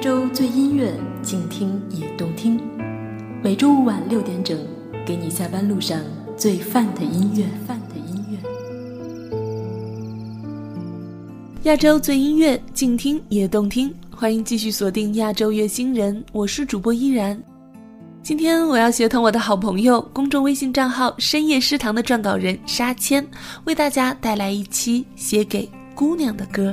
州最音乐，静听也动听。每周五晚六点整，给你下班路上最范的音乐。范的音乐。亚洲最音乐，静听也动听。欢迎继续锁定亚洲乐星人，我是主播依然。今天我要协同我的好朋友，公众微信账号“深夜诗堂”的撰稿人沙谦，为大家带来一期写给姑娘的歌。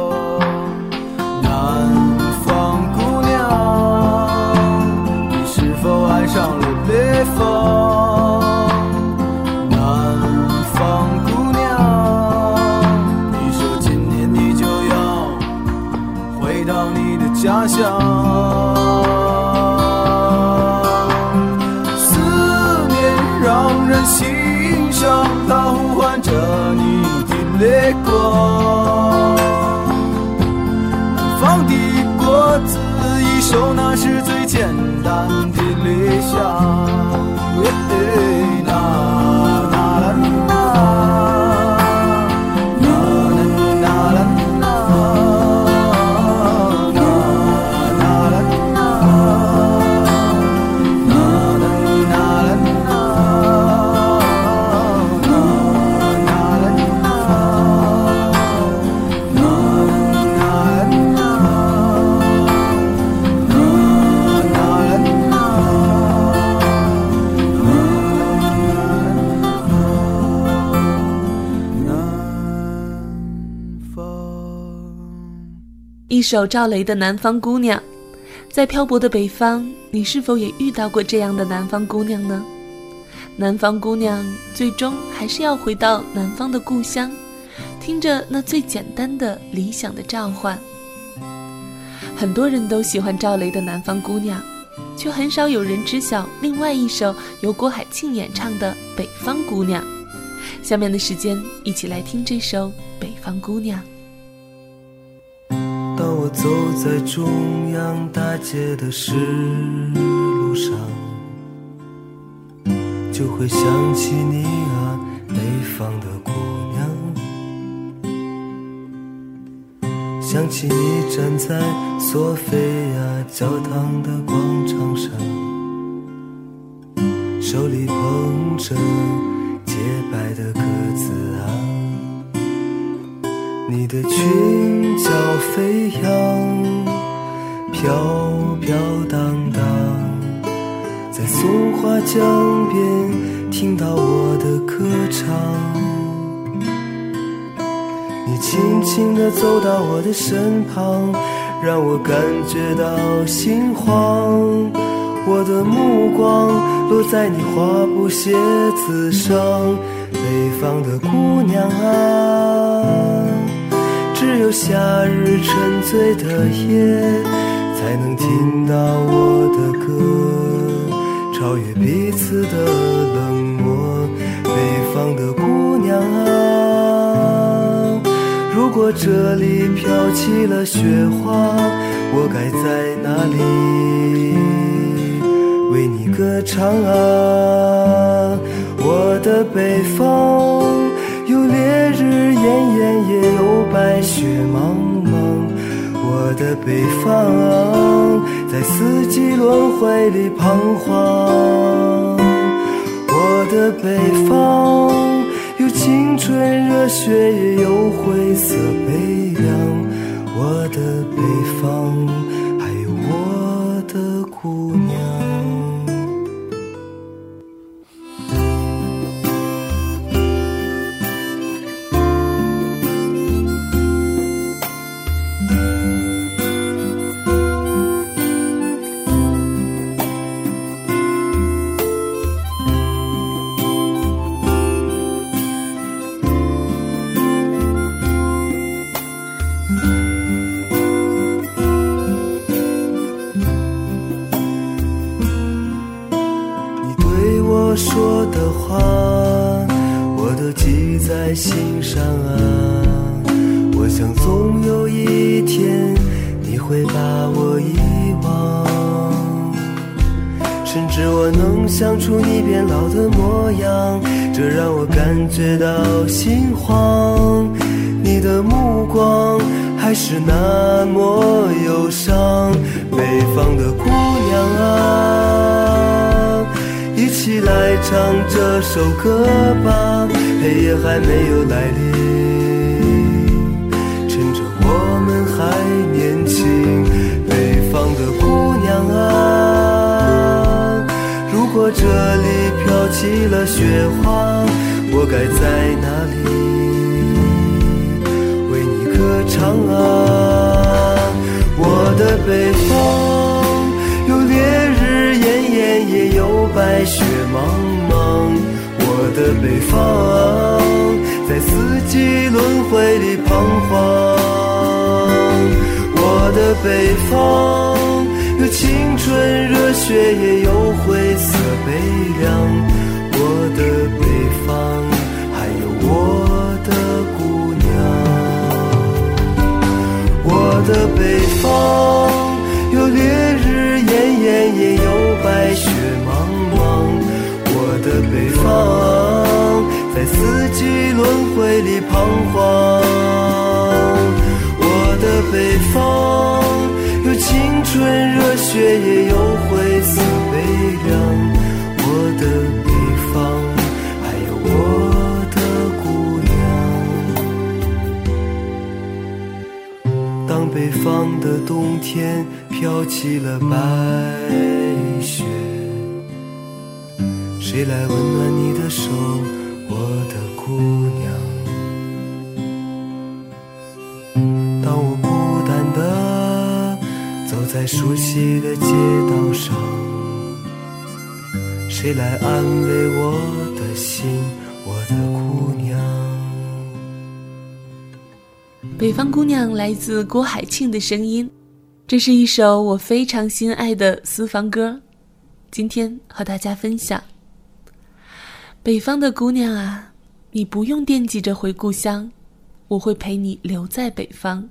南方姑娘，你是否爱上了北方？南方姑娘，你说今年你就要回到你的家乡。思念让人心伤，它呼唤着你的泪光。就，那是最简单的理想。一首赵雷的《南方姑娘》。在漂泊的北方，你是否也遇到过这样的南方姑娘呢？南方姑娘最终还是要回到南方的故乡，听着那最简单的理想的召唤。很多人都喜欢赵雷的《南方姑娘》，却很少有人知晓另外一首由郭海庆演唱的《北方姑娘》。下面的时间，一起来听这首《北方姑娘》。当我走在中央大街的石路上，就会想起你啊，北方的姑娘。想起你站在索菲亚教堂的广场上，手里捧着洁白的鸽子啊。你的裙飞扬，飘飘荡荡，在松花江边听到我的歌唱。你轻轻地走到我的身旁，让我感觉到心慌。我的目光落在你花布鞋子上，北方的姑娘啊。只有夏日沉醉的夜，才能听到我的歌，超越彼此的冷漠。北方的姑娘啊，如果这里飘起了雪花，我该在哪里为你歌唱啊？我的北方。有烈日炎炎，也有北方，在四季轮回里彷徨。我的北方，有青春热血，也有灰色悲凉。我的北方，心上啊，我想总有一天你会把我遗忘，甚至我能想出你变老的模样，这让我感觉到心慌。你的目光还是那么忧伤，北方的姑娘啊，起来唱这首歌吧。黑夜还没有来临，趁着我们还年轻，北方的姑娘啊，如果这里飘起了雪花，我该在哪里为你歌唱啊？我的北方白雪茫茫。我的北方，在四季轮回里彷徨。我的北方，有青春热血，也有灰色悲凉。我的北方，还有我的姑娘。我的北方，北方，在四季轮回里彷徨。我的北方，有青春热血，也有灰色悲凉。我的北方，还有我的姑娘。当北方的冬天飘起了白雪。谁来温暖你的手，我的姑娘？当我孤单的走。在熟悉的街道上，谁来安慰我的心，我的姑娘？北方姑娘来自郭海庆的声音，这是一首我非常心爱的私房歌，今天和大家分享。北方的姑娘啊，你不用惦记着回故乡，我会陪你留在北方。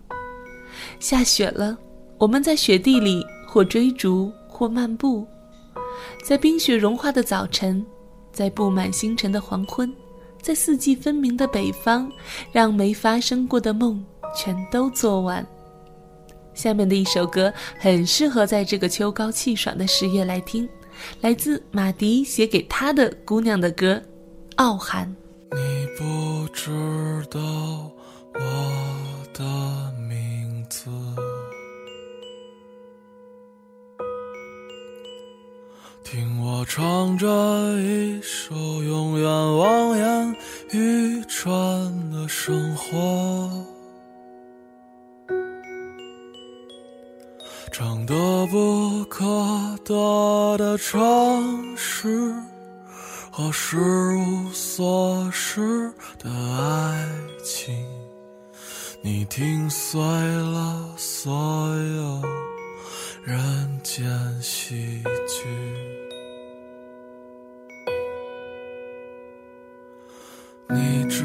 下雪了。我们在雪地里或追逐或漫步，在冰雪融化的早晨，在布满星辰的黄昏，在四季分明的北方，让没发生过的梦全都做完。下面的一首歌很适合在这个秋高气爽的十月来听，来自马迪写给他的姑娘的歌《傲寒》。你不知道我的名字。听我唱着一首永远望眼欲穿的生活，唱得不可得的城市和失无所失的爱情，你听碎了所有人间喜剧。你知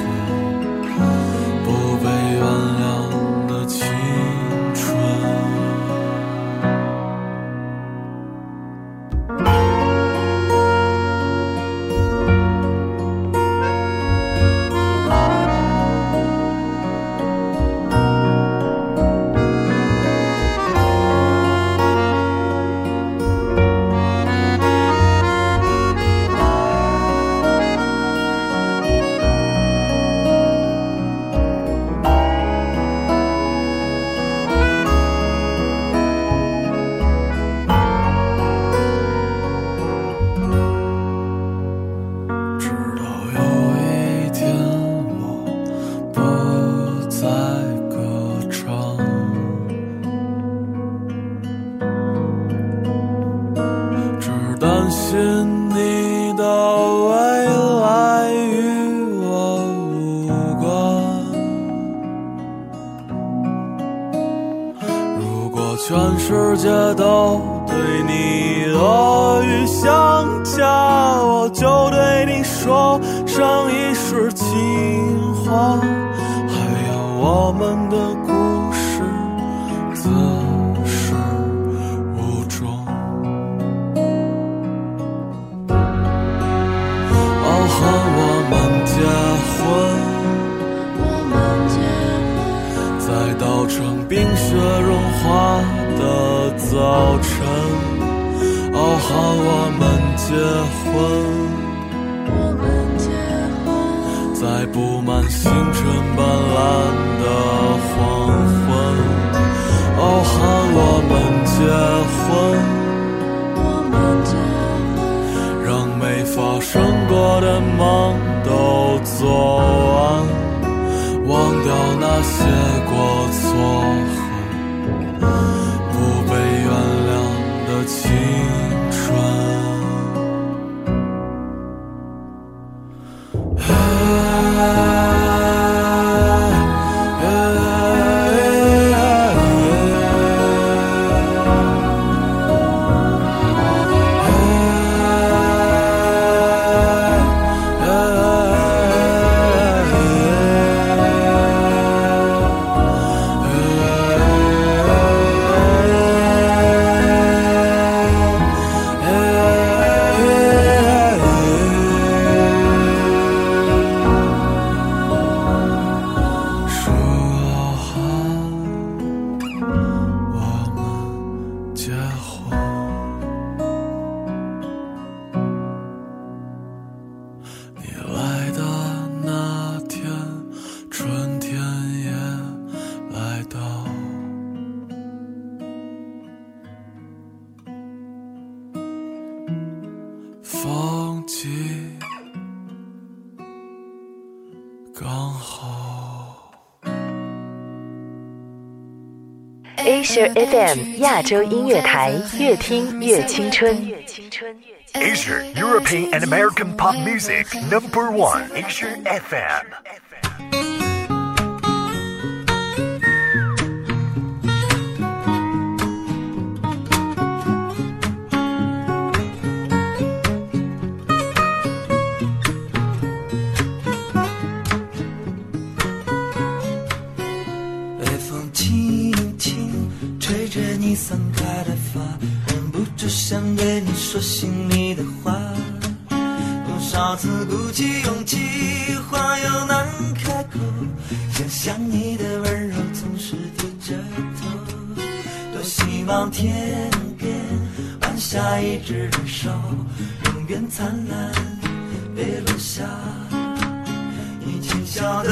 傲寒，我们结婚，在稻城冰雪融化。的早晨，傲寒，我们结婚。在布满星辰斑斓的黄昏，傲寒，我们结婚。的梦都做完。忘掉那些过错和不被原谅的情 Asia FM 亚洲音乐台，越听越青春。 Asia European and American pop music number one. Asia FM. 次鼓起勇气，话又难开口，想想你的温柔总是低着头。多希望天边晚霞一直燃烧，永远灿烂，别落下。你轻笑的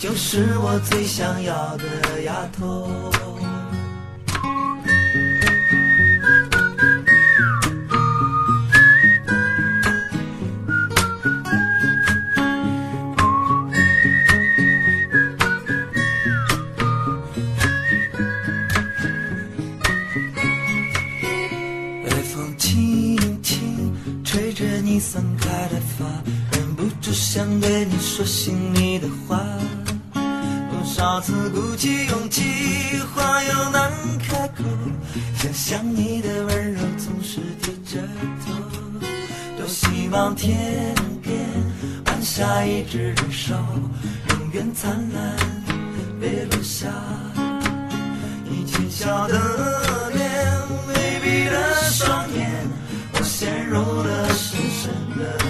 就是我最想要的丫头。微风轻轻吹着你散开的发，忍不住想对你说心里。多少次鼓起勇气，话又难开口，想想你的温柔总是低着头。多希望天边晚霞一直燃烧，永远灿烂，别落下。你浅笑的脸，微闭的双眼，我陷入了深深的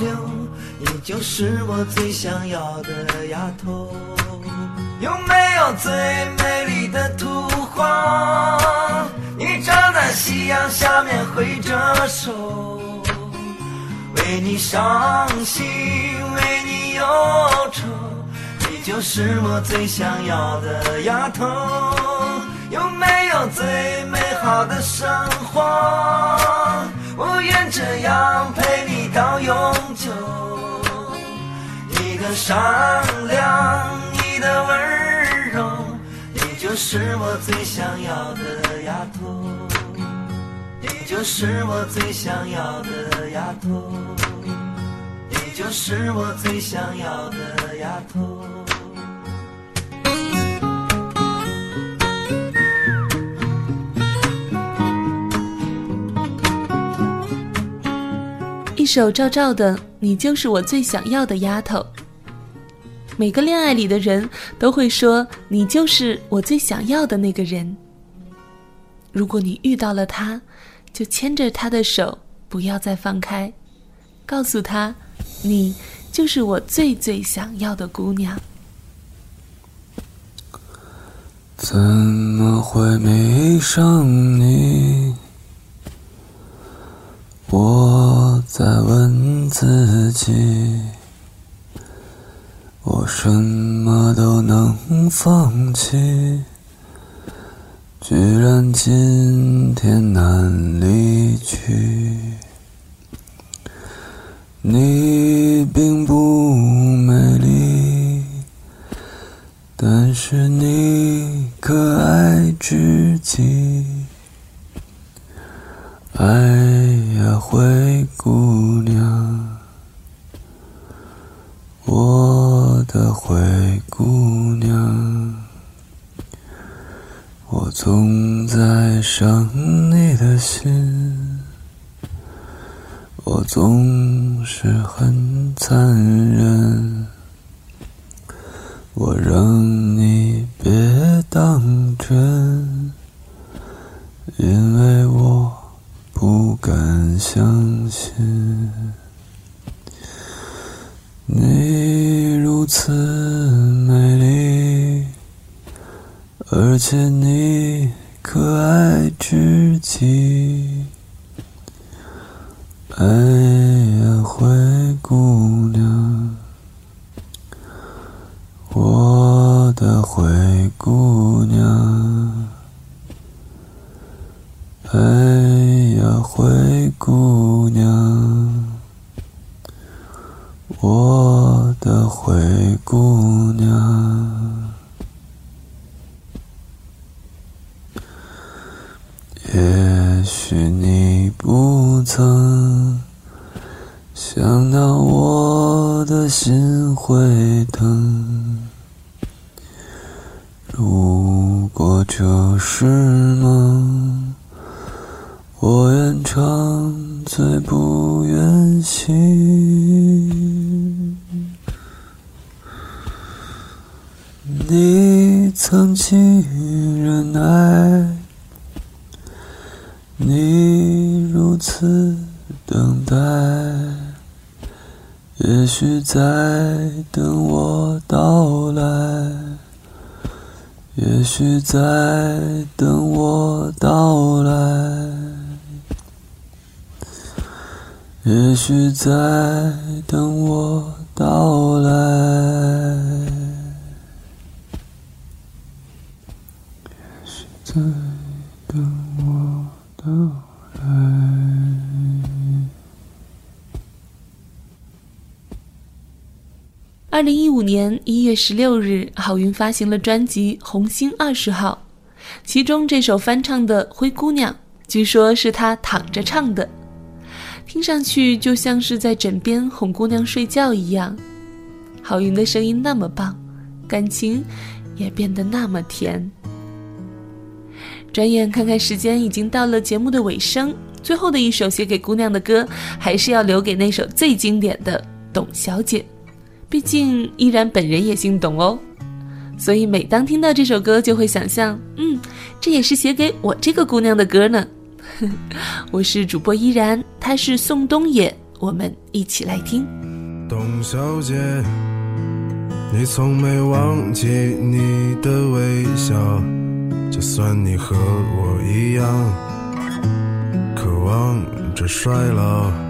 留，你就是我最想要的丫头。有没有最美丽的图画？你站在夕阳下面挥着手，为你伤心，为你忧愁，你就是我最想要的丫头。有没有最美好的生活？我愿这样陪你到永久。你的善良，你的温柔，你就是我最想要的丫头，你就是我最想要的丫头，你就是我最想要的丫头。一首赵照的《你就是我最想要的丫头》。每个恋爱里的人都会说：“你就是我最想要的那个人。”如果你遇到了他，就牵着他的手，不要再放开，告诉他：“你就是我最最想要的姑娘。”怎么会迷上你？我在问自己，我什么都能放弃，居然今天难离去。你并不美丽，但是你可爱至极。哎灰姑娘，我的灰姑娘，我总在伤你的心，我总是很残忍，我让你别当真，因为我。不敢相信，你如此美丽，而且你可爱至极。哎呀，灰姑娘，我的灰姑娘，哎。灰姑娘，我的灰姑娘，也许你不曾想到我的心会疼，如果这是梦。我愿长醉不愿醒。你曾经忍耐，你如此等待，也许在等我到来，也许在等我到来。也许在等我到来，也许在等我到来。二零一五年一月十六日，郝云发行了专辑《红星二十号》，其中这首翻唱的《灰姑娘》，据说是他躺着唱的。听上去就像是在枕边哄姑娘睡觉一样，郝云的声音那么棒，感情也变得那么甜。转眼看看时间，已经到了节目的尾声，最后的一首写给姑娘的歌，还是要留给那首最经典的《董小姐》，毕竟依然本人也姓董哦，所以每当听到这首歌，就会想象，嗯，这也是写给我这个姑娘的歌呢。我是主播依然，他是宋冬野，我们一起来听。董小姐，你从没忘记你的微笑，就算你和我一样，渴望着衰老。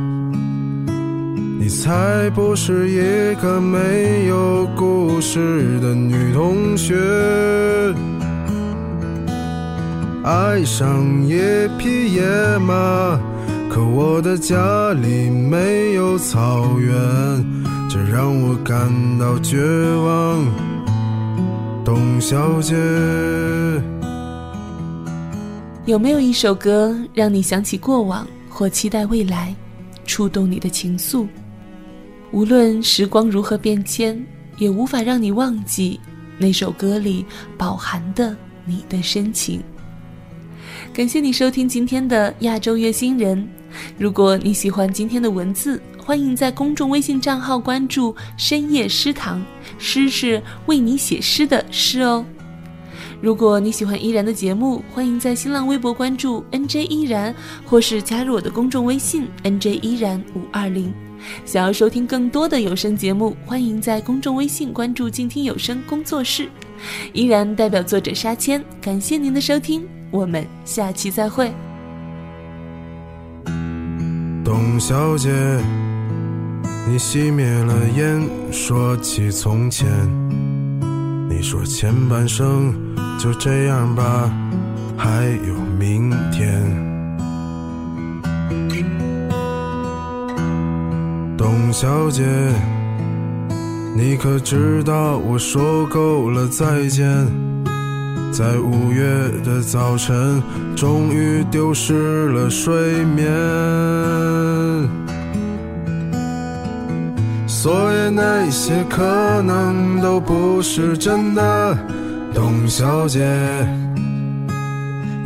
你才不是一个没有故事的女同学。爱上一匹野马，可我的家里没有草原，这让我感到绝望，董小姐。有没有一首歌让你想起过往或期待未来，触动你的情愫？无论时光如何变迁，也无法让你忘记那首歌里饱含的你的深情。感谢你收听今天的亚洲月星人。如果你喜欢今天的文字，欢迎在公众微信账号关注“深夜诗堂”，诗是为你写诗的诗哦。如果你喜欢依然的节目，欢迎在新浪微博关注 NJ 依然，或是加入我的公众微信 NJ 依然五二零。想要收听更多的有声节目，欢迎在公众微信关注静听有声工作室。依然代表作者沙谦，感谢您的收听，我们下期再会。董小姐，你熄灭了烟，说起从前，你说前半生。就这样吧，还有明天。董小姐，你可知道我说够了再见？在五月的早晨，终于丢失了睡眠。所以那些可能都不是真的。董小姐，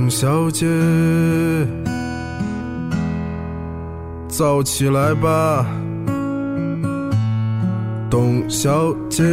董小姐，早起来吧，董小姐。